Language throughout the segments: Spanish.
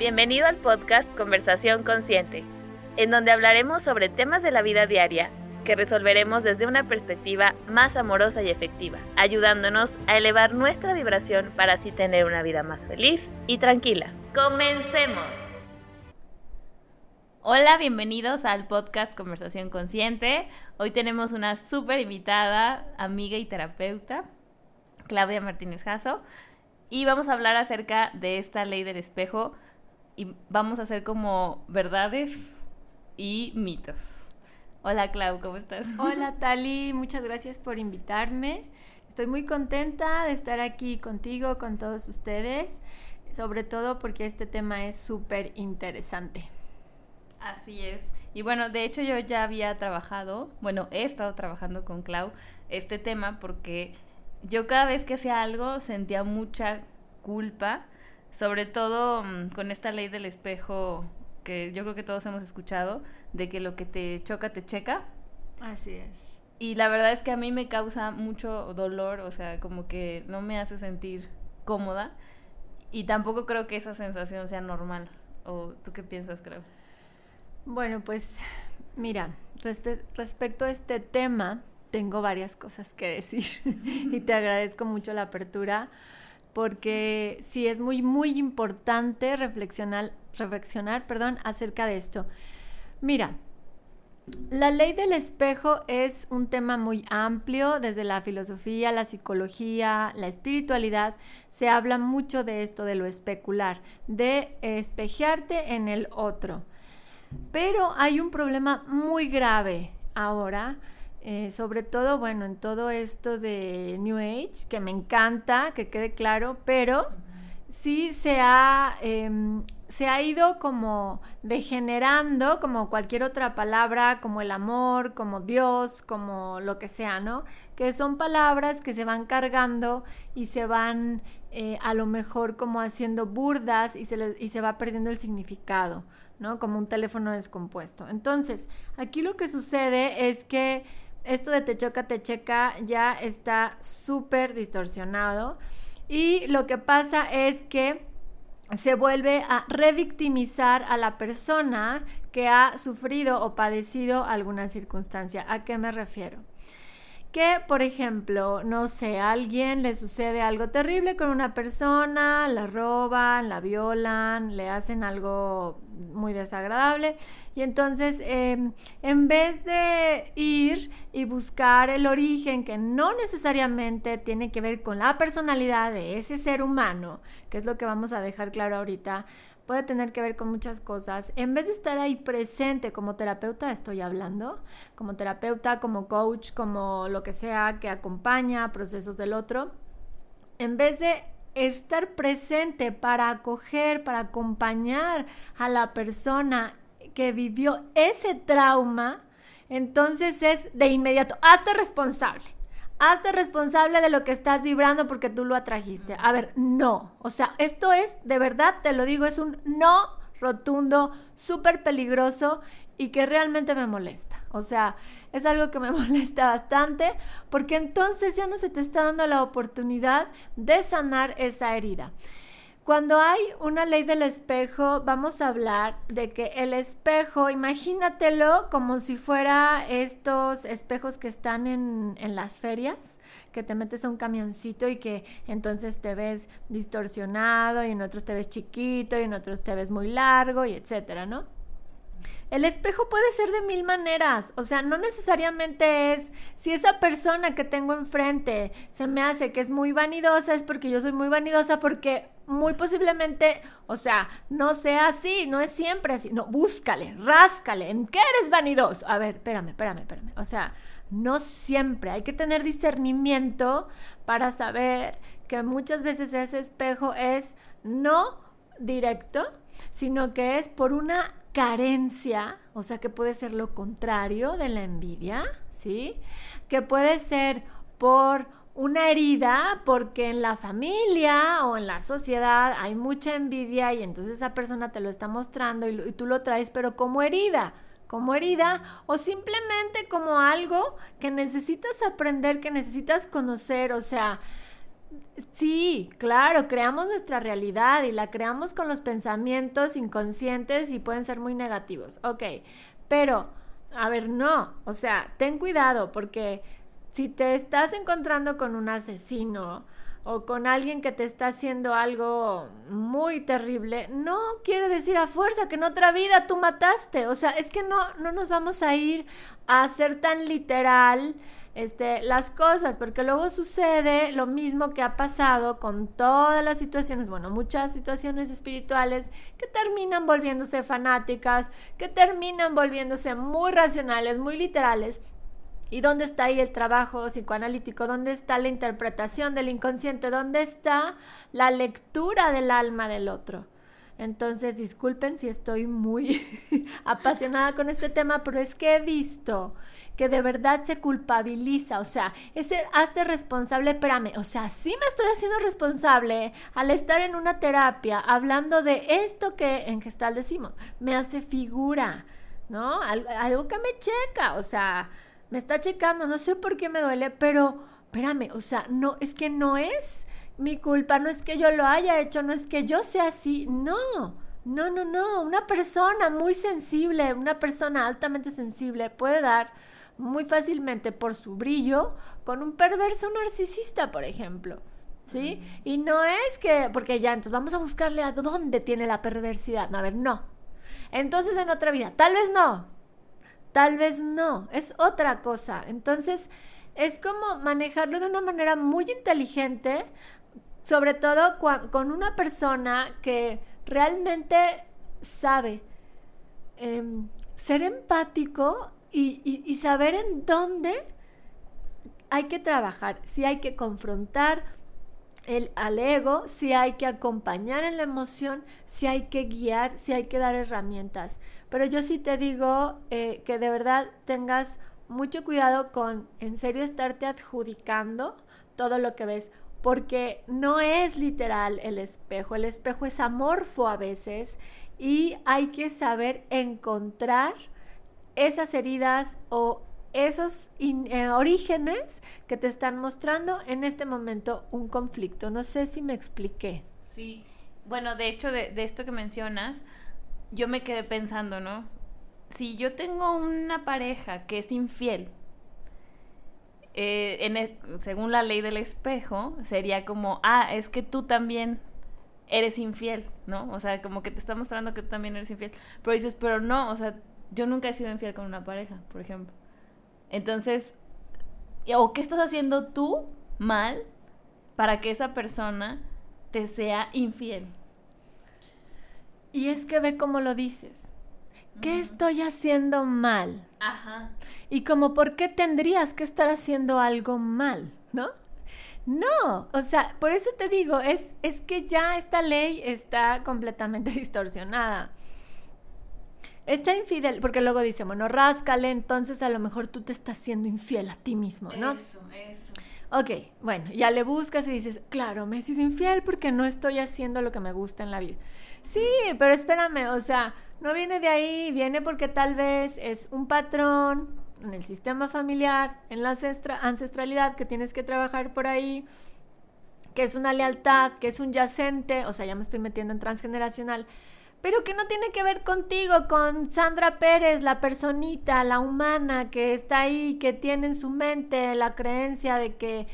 Bienvenido al podcast Conversación Consciente, en donde hablaremos sobre temas de la vida diaria que resolveremos desde una perspectiva más amorosa y efectiva, ayudándonos a elevar nuestra vibración para así tener una vida más feliz y tranquila. ¡Comencemos! Hola, bienvenidos al podcast Conversación Consciente. Hoy tenemos una súper invitada, amiga y terapeuta, Claudia Martínez Jasso, y vamos a hablar acerca de esta ley del espejo y vamos a hacer como verdades y mitos. Hola Clau, ¿cómo estás? Hola Tali, muchas gracias por invitarme. Estoy muy contenta de estar aquí contigo, con todos ustedes, sobre todo porque este tema es súper interesante. Así es. Y bueno, de hecho yo ya había trabajado, bueno, he estado trabajando con Clau este tema porque yo cada vez que hacía algo sentía mucha culpa, sobre todo mm, con esta ley del espejo que yo creo que todos hemos escuchado, de que lo que te choca te checa. Así es. Y la verdad es que a mí me causa mucho dolor, o sea, como que no me hace sentir cómoda y tampoco creo que esa sensación sea normal. ¿O tú qué piensas, creo? Bueno, pues mira, respecto a este tema, tengo varias cosas que decir y te agradezco mucho la apertura porque sí es muy, muy importante reflexionar, reflexionar perdón, acerca de esto. Mira, la ley del espejo es un tema muy amplio, desde la filosofía, la psicología, la espiritualidad, se habla mucho de esto, de lo especular, de espejearte en el otro. Pero hay un problema muy grave ahora, eh, sobre todo, bueno, en todo esto de New Age, que me encanta, que quede claro, pero sí se ha, em, se ha ido como degenerando, como cualquier otra palabra, como el amor, como Dios, como lo que sea, ¿no? Que son palabras que se van cargando y se van eh, a lo mejor como haciendo burdas y se, y se va perdiendo el significado. ¿no? Como un teléfono descompuesto. Entonces, aquí lo que sucede es que esto de te choca, te checa ya está súper distorsionado y lo que pasa es que se vuelve a revictimizar a la persona que ha sufrido o padecido alguna circunstancia. ¿A qué me refiero? Que, por ejemplo, no sé, a alguien le sucede algo terrible con una persona, la roban, la violan, le hacen algo muy desagradable y entonces em, en vez de ir y buscar el origen que no necesariamente tiene que ver con la personalidad de ese ser humano, que es lo que vamos a dejar claro ahorita, puede tener que ver con muchas cosas. En vez de estar ahí presente como terapeuta, estoy hablando, como terapeuta, como coach, como lo que sea que acompaña procesos del otro, en vez de estar presente para acoger, para acompañar a la persona que vivió ese trauma, entonces es de inmediato, hazte responsable hazte responsable de lo que estás vibrando porque tú lo atrajiste. A ver, no. O sea, esto es, de verdad, te lo digo, es un no rotundo, súper peligroso y que realmente me molesta. O sea, es algo que me molesta bastante porque entonces ya no se te está dando la oportunidad de sanar esa herida. Cuando hay una ley del espejo, vamos a hablar de que el espejo, imagínatelo como si fuera estos espejos que están en, en, las ferias, que te metes a un camioncito y que entonces te ves distorsionado y en otros te ves chiquito y en otros te ves muy largo y etcétera, ¿no? El espejo puede ser de mil maneras, o sea, no necesariamente es, si esa persona que tengo enfrente se me hace que es muy vanidosa, es porque yo soy muy vanidosa, porque muy posiblemente, o sea, no sea así, no es siempre así, no, búscale, ráscale, ¿en qué eres vanidoso? A ver, espérame, espérame, espérame, o sea, no siempre, hay que tener discernimiento para saber que muchas veces ese espejo es no directo, sino que es por una carencia, o sea que puede ser lo contrario de la envidia, ¿sí? Que puede ser por una herida porque en la familia o en la sociedad hay mucha envidia y entonces esa persona te lo está mostrando y, tú lo traes pero como herida como herida o simplemente como algo que necesitas aprender, que necesitas conocer, o sea, Sí, claro, creamos nuestra realidad y la creamos con los pensamientos inconscientes y pueden ser muy negativos. Ok, pero, a ver, no, o sea, ten cuidado porque si te estás encontrando con un asesino o con alguien que te está haciendo algo muy terrible, no quiere decir a fuerza que en otra vida tú mataste. O sea, es que no, no nos vamos a ir a ser tan literal este, las cosas, porque luego sucede lo mismo que ha pasado con todas las situaciones, bueno, muchas situaciones espirituales que terminan volviéndose fanáticas, que terminan volviéndose muy racionales, muy literales. ¿Y dónde está ahí el trabajo psicoanalítico? ¿Dónde está la interpretación del inconsciente? ¿Dónde está la lectura del alma del otro? Entonces, disculpen si estoy muy apasionada con este tema, pero es que he visto que de verdad se culpabiliza, o sea, ese hazte responsable, espérame, o sea, sí me estoy haciendo responsable al estar en una terapia hablando de esto que en gestal decimos, me hace figura, ¿no? algo que me checa, o sea, me está checando, no sé por qué me duele, pero espérame, o sea, no, es que no es mi culpa, no es que yo lo haya hecho, no es que yo sea así, no, no, no, no, una persona muy sensible, una persona altamente sensible puede dar muy fácilmente por su brillo con un perverso narcisista, por ejemplo. ¿Sí? Y no es que, porque ya, entonces vamos a buscarle a dónde tiene la perversidad. No, a ver, no. Entonces en otra vida, tal vez no, tal vez no, es otra cosa. Entonces es como manejarlo de una manera muy inteligente sobre todo con una persona que realmente sabe em, ser empático y, saber en dónde hay que trabajar, si hay que confrontar el, al ego, si hay que acompañar en la emoción, si hay que guiar, si hay que dar herramientas. Pero yo sí te digo eh, que de verdad tengas mucho cuidado con en serio estarte adjudicando todo lo que ves porque no es literal el espejo, el espejo es amorfo a veces y hay que saber encontrar esas heridas o esos eh, orígenes que te están mostrando en este momento un conflicto. No sé si me expliqué. Sí, bueno, de hecho de, de esto que mencionas, yo me quedé pensando, ¿no? Si yo tengo una pareja que es infiel, eh, e, según la ley del espejo, sería como, ah, es que tú también eres infiel, ¿no? O sea, como que te está mostrando que tú también eres infiel. Pero dices, pero no, o sea, yo nunca he sido infiel con una pareja, por ejemplo. Entonces, o qué estás haciendo tú mal para que esa persona te sea infiel. Y es que ve cómo lo dices. ¿qué estoy haciendo mal? Ajá. Y como, ¿por qué tendrías que estar haciendo algo mal? ¿No? No, o sea, por eso te digo, es, es que ya esta ley está completamente distorsionada. Está infidel, porque luego dice, bueno, ráscale, entonces a lo mejor tú te estás siendo infiel a ti mismo, ¿no? Eso, eso. Ok, bueno, ya le buscas y dices, claro, me he sido infiel porque no estoy haciendo lo que me gusta en la vida. Sí, pero espérame, o sea, no viene de ahí, viene porque tal vez es un patrón en el sistema familiar, en la ancestralidad que tienes que trabajar por ahí, que es una lealtad, que es un yacente, o sea, ya me estoy metiendo en transgeneracional, pero que no tiene que ver contigo, con Sandra Pérez, la personita, la humana que está ahí, que tiene en su mente la creencia de que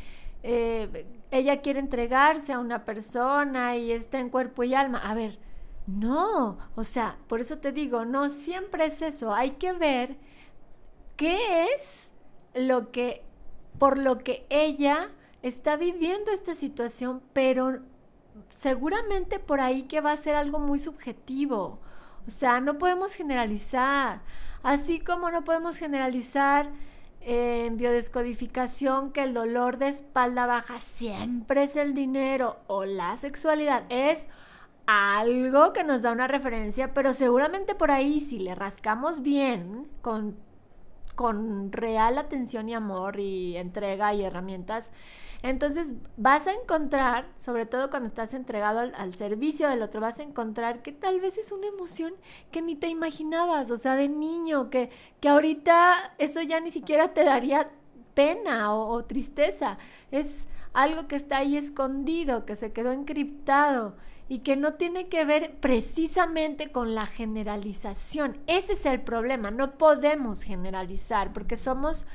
eh, ella quiere entregarse a una persona y está en cuerpo y alma. A ver, no, o sea, por eso te digo, no siempre es eso, hay que ver qué es lo que, por lo que ella está viviendo esta situación, pero seguramente por ahí que va a ser algo muy subjetivo. O sea, no podemos generalizar, así como no podemos generalizar en biodescodificación que el dolor de espalda baja siempre es el dinero o la sexualidad, es algo que nos da una referencia, pero seguramente por ahí si le rascamos bien, con, con real atención y amor y entrega y herramientas, entonces vas a encontrar, sobre todo cuando estás entregado al, servicio del otro, vas a encontrar que tal vez es una emoción que ni te imaginabas, o sea, de niño, que, que ahorita eso ya ni siquiera te daría pena o tristeza. Es algo que está ahí escondido, que se quedó encriptado y que no tiene que ver precisamente con la generalización. Ese es el problema, no podemos generalizar porque somos,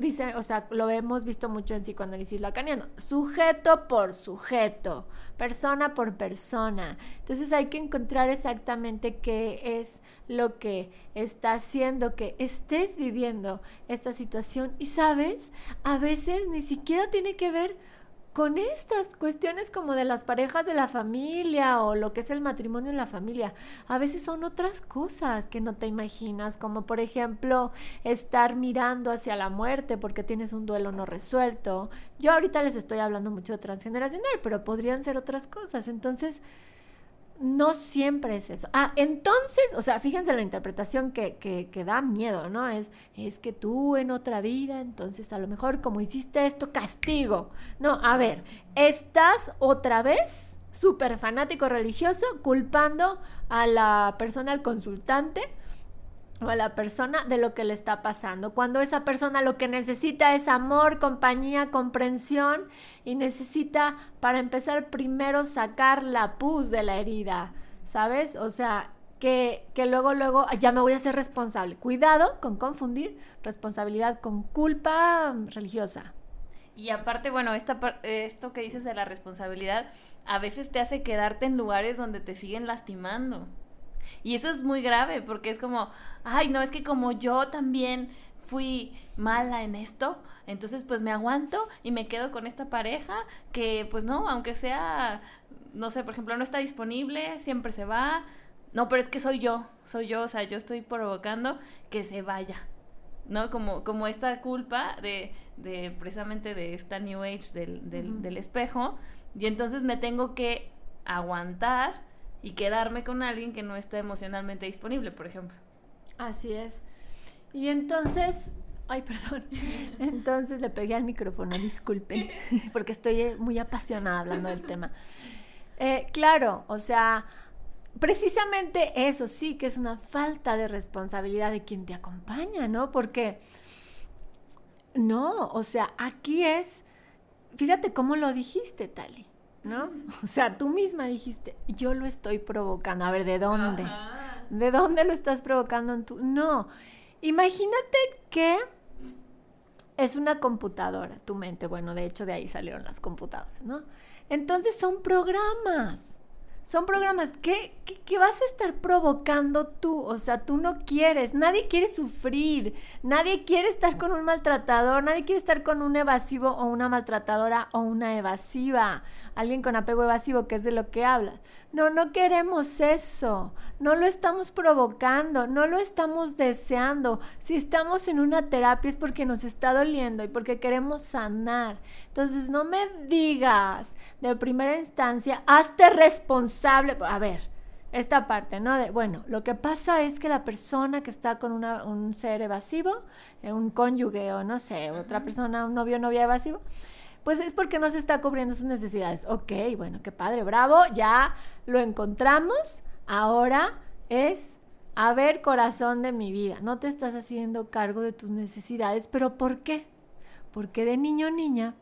dice, o sea, lo hemos visto mucho en psicoanálisis lacaniano, sujeto por sujeto, persona por persona. Entonces hay que encontrar exactamente qué es lo que está haciendo que estés viviendo esta situación y sabes, a veces ni siquiera tiene que ver con estas cuestiones como de las parejas de la familia o lo que es el matrimonio en la familia. A veces son otras cosas que no te imaginas, como por ejemplo estar mirando hacia la muerte porque tienes un duelo no resuelto. Yo ahorita les estoy hablando mucho de transgeneracional, pero podrían ser otras cosas. Entonces, no siempre es eso. Ah, entonces, o sea, fíjense la interpretación que, que, da miedo, ¿no? Es, es que tú en otra vida, entonces a lo mejor como hiciste esto, castigo. No, a ver, estás otra vez súper fanático religioso culpando a la persona, al consultante, o a la persona de lo que le está pasando. Cuando esa persona lo que necesita es amor, compañía, comprensión y necesita para empezar primero sacar la pus de la herida, ¿sabes? O sea, que, que luego, luego ya me voy a ser responsable. Cuidado con confundir responsabilidad con culpa religiosa. Y aparte, bueno, esta, esto que dices de la responsabilidad a veces te hace quedarte en lugares donde te siguen lastimando. Y eso es muy grave porque es como, ay, no, es que como yo también fui mala en esto, entonces pues me aguanto y me quedo con esta pareja que pues no, aunque sea, no sé, por ejemplo, no está disponible, siempre se va. No, pero es que soy yo, soy yo, o sea, yo estoy provocando que se vaya. ¿no? Como, como esta culpa de, de precisamente de esta New Age del, del, del espejo, y entonces me tengo que aguantar y quedarme con alguien que no está emocionalmente disponible, por ejemplo. Así es. Y entonces, ay, perdón, entonces le pegué al micrófono, disculpen, porque estoy muy apasionada hablando del tema. Eh, claro, o sea, precisamente eso sí que es una falta de responsabilidad de quien te acompaña, ¿no? Porque, no, o sea, aquí es, fíjate cómo lo dijiste, Tali. ¿No? O sea, tú misma dijiste, yo lo estoy provocando. A ver, ¿de dónde? ¿De dónde lo estás provocando en tu...? No, imagínate que es una computadora, tu mente. Bueno, de hecho de ahí salieron las computadoras, ¿no? Entonces son programas. Son programas que, que, vas a estar provocando tú. O sea, tú no quieres. Nadie quiere sufrir. Nadie quiere estar con un maltratador. Nadie quiere estar con un evasivo o una maltratadora o una evasiva alguien con apego evasivo, que es de lo que hablas. No, no queremos eso, no lo estamos provocando, no lo estamos deseando. Si estamos en una terapia es porque nos está doliendo y porque queremos sanar. Entonces no me digas de primera instancia, hazte responsable. A ver, esta parte, ¿no? De, bueno, lo que pasa es que la persona que está con un ser evasivo, eh, un cónyuge o no sé, otra persona, un novio o novia evasivo, pues es porque no se está cubriendo sus necesidades. Ok, bueno, qué padre, bravo, ya lo encontramos. Ahora es, a ver, corazón de mi vida, no te estás haciendo cargo de tus necesidades, pero ¿por qué? Porque de niño o niña,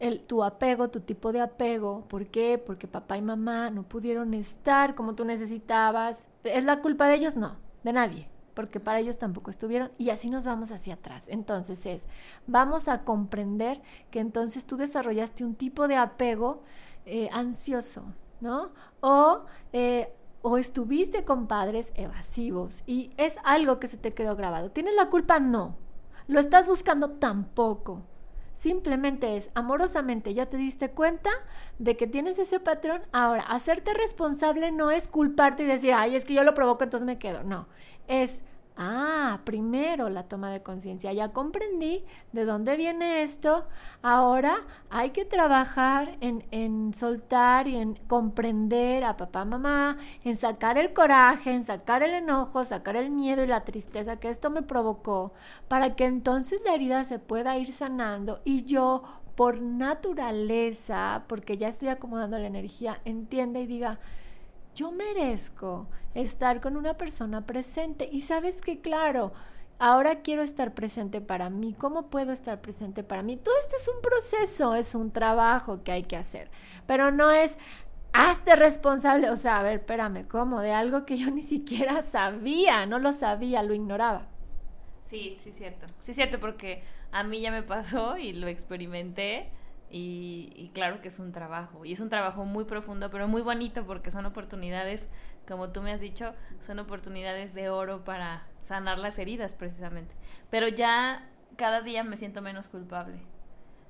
el, tu apego, tu tipo de apego, ¿por qué? Porque papá y mamá no pudieron estar como tú necesitabas. ¿Es la culpa de ellos? No, de nadie porque para ellos tampoco estuvieron y así nos vamos hacia atrás. Entonces es, vamos a comprender que entonces tú desarrollaste un tipo de apego eh, ansioso, ¿no? O, eh, o estuviste con padres evasivos y es algo que se te quedó grabado. ¿Tienes la culpa? No. ¿Lo estás buscando? Tampoco. Simplemente es amorosamente, ya te diste cuenta de que tienes ese patrón. Ahora, hacerte responsable no es culparte y decir, ay, es que yo lo provoco, entonces me quedo. No, es Ah, primero la toma de conciencia. Ya comprendí de dónde viene esto. Ahora hay que trabajar en, en, soltar y en comprender a papá, mamá, en sacar el coraje, en sacar el enojo, sacar el miedo y la tristeza que esto me provocó, para que entonces la herida se pueda ir sanando y yo por naturaleza, porque ya estoy acomodando la energía, entienda y diga, yo merezco estar con una persona presente. Y sabes que, claro, ahora quiero estar presente para mí. ¿Cómo puedo estar presente para mí? Todo esto es un proceso, es un trabajo que hay que hacer, pero no es, hazte responsable, o sea, a ver, espérame, ¿cómo? De algo que yo ni siquiera sabía, no lo sabía, lo ignoraba. Sí, sí, cierto. Sí, cierto, porque a mí ya me pasó y lo experimenté y, claro que es un trabajo. Y es un trabajo muy profundo, pero muy bonito porque son oportunidades, como tú me has dicho, son oportunidades de oro para sanar las heridas precisamente. Pero ya cada día me siento menos culpable.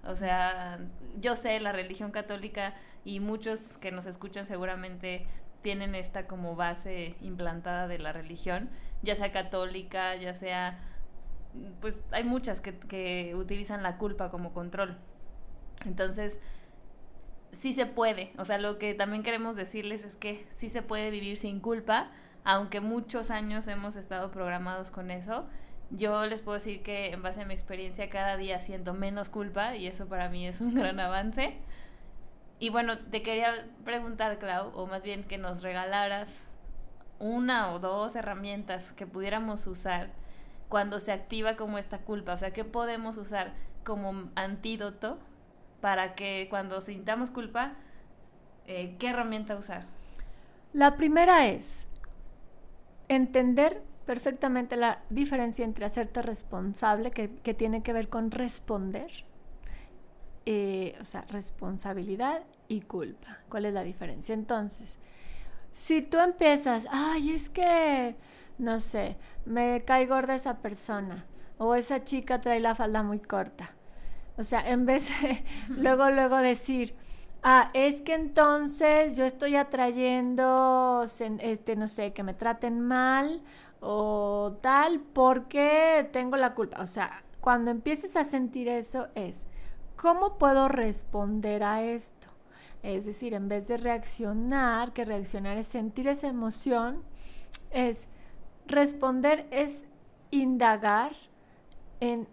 O sea, yo sé, la religión católica y muchos que nos escuchan seguramente tienen esta como base implantada de la religión, ya sea católica, ya sea pues hay muchas que, que utilizan la culpa como control. Entonces, sí se puede. O sea, lo que también queremos decirles es que sí se puede vivir sin culpa, aunque muchos años hemos estado programados con eso. Yo les puedo decir que en base a mi experiencia cada día siento menos culpa y eso para mí es un gran avance. Y bueno, te quería preguntar, Clau, o más bien que nos regalaras una o dos herramientas que pudiéramos usar cuando se activa como esta culpa? O sea, ¿qué podemos usar como antídoto para que cuando sintamos culpa, eh, qué herramienta usar? La primera es entender perfectamente la diferencia entre hacerte responsable, que, tiene que ver con responder, eh, o sea, responsabilidad y culpa. ¿Cuál es la diferencia? Entonces, si tú empiezas, ay, es que no sé, me cae gorda esa persona o esa chica trae la falda muy corta. O sea, en vez de luego, luego decir, ah, es que entonces yo estoy atrayendo, este, no sé, que me traten mal o tal porque tengo la culpa. O sea, cuando empieces a sentir eso es, ¿cómo puedo responder a esto? Es decir, en vez de reaccionar, que reaccionar es sentir esa emoción, es Responder es indagar en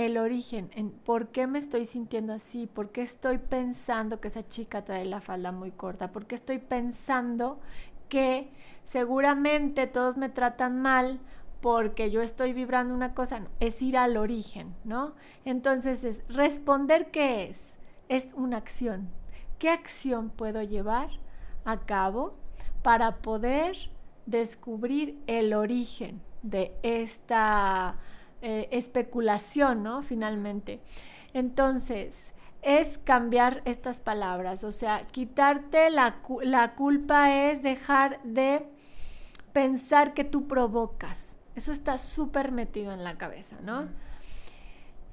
el origen, en por qué me estoy sintiendo así, por qué estoy pensando que esa chica trae la falda muy corta, por qué estoy pensando que seguramente todos me tratan mal porque yo estoy vibrando una cosa, es ir al origen, ¿no? Entonces es responder qué es, es una acción. ¿Qué acción puedo llevar a cabo para poder descubrir el origen de esta eh, especulación, ¿no? Finalmente. Entonces, es cambiar estas palabras, o sea, quitarte la, la culpa es dejar de pensar que tú provocas. Eso está súper metido en la cabeza, ¿no?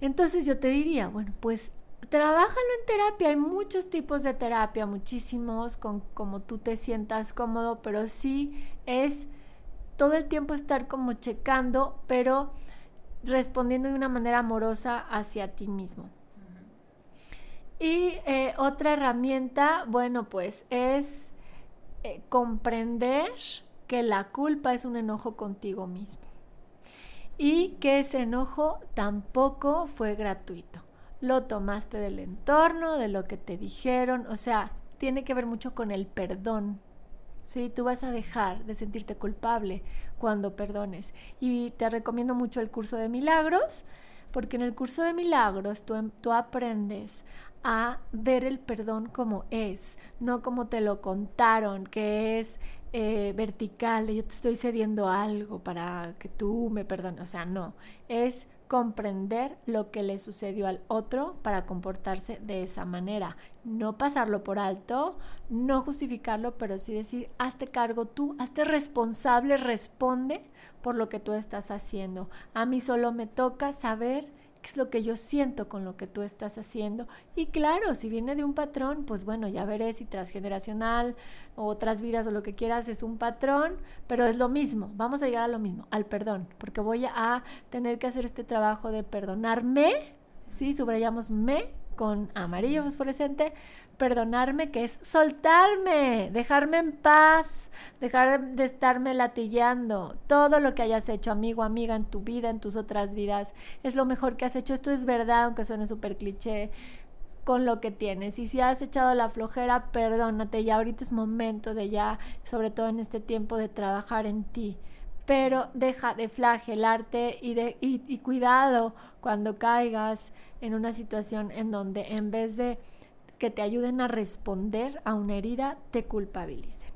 Entonces yo te diría, bueno, pues Trabájalo en terapia, hay muchos tipos de terapia, muchísimos, con como tú te sientas cómodo, pero sí es todo el tiempo estar como checando, pero respondiendo de una manera amorosa hacia ti mismo. Y eh, otra herramienta, bueno, pues es eh, comprender que la culpa es un enojo contigo mismo y que ese enojo tampoco fue gratuito lo tomaste del entorno, de lo que te dijeron, o sea, tiene que ver mucho con el perdón. ¿Sí? Tú vas a dejar de sentirte culpable cuando perdones. Y te recomiendo mucho el curso de milagros, porque en el curso de milagros tú, em, tú aprendes a ver el perdón como es, no como te lo contaron, que es eh, vertical, yo te estoy cediendo algo para que tú me perdones. O sea, no, es comprender lo que le sucedió al otro para comportarse de esa manera. No pasarlo por alto, no justificarlo, pero sí decir, hazte cargo tú, hazte responsable, responde por lo que tú estás haciendo. A mí solo me toca saber es lo que yo siento con lo que tú estás haciendo. Y claro, si viene de un patrón, pues bueno, ya veré si transgeneracional o otras vidas o lo que quieras es un patrón, pero es lo mismo, vamos a llegar a lo mismo, al perdón, porque voy a tener que hacer este trabajo de perdonarme, ¿sí? Subrayamos me con amarillo fosforescente, perdonarme, que es soltarme, dejarme en paz, dejar de estarme latillando. Todo lo que hayas hecho, amigo, amiga, en tu vida, en tus otras vidas, es lo mejor que has hecho. Esto es verdad, aunque suene súper cliché con lo que tienes. Y si has echado la flojera, perdónate. Ya ahorita es momento de ya, sobre todo en este tiempo, de trabajar en ti pero deja de flagelarte y, de, y cuidado cuando caigas en una situación en donde en vez de que te ayuden a responder a una herida, te culpabilicen.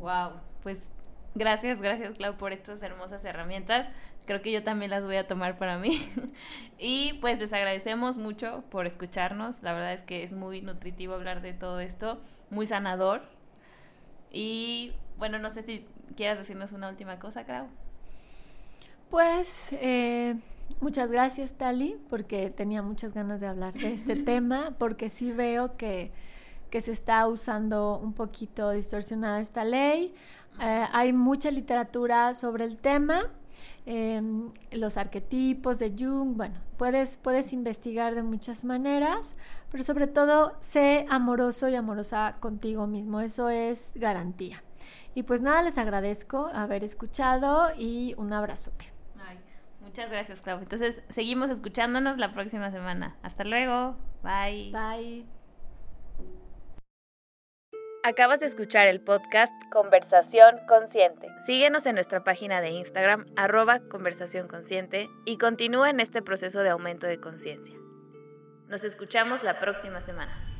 Wow, pues gracias, gracias Clau por estas hermosas herramientas. Creo que yo también las voy a tomar para mí. y pues les agradecemos mucho por escucharnos. La verdad es que es muy nutritivo hablar de todo esto, muy sanador. Y bueno, no sé si quieras decirnos una última cosa, Clau. Pues eh, muchas gracias, Tali, porque tenía muchas ganas de hablar de este tema, porque sí veo que que se está usando un poquito distorsionada esta ley. Eh, hay mucha literatura sobre el tema, em, los arquetipos de Jung, bueno, puedes, puedes investigar de muchas maneras, pero sobre todo sé amoroso y amorosa contigo mismo, eso es garantía. Y pues nada, les agradezco haber escuchado y un abrazote. muchas gracias, Clau. Entonces, seguimos escuchándonos la próxima semana. Hasta luego. Bye. Bye. Acabas de escuchar el podcast Conversación Consciente. Síguenos en nuestra página de Instagram, arroba conversación consciente, y continúa en este proceso de aumento de conciencia. Nos escuchamos la próxima semana.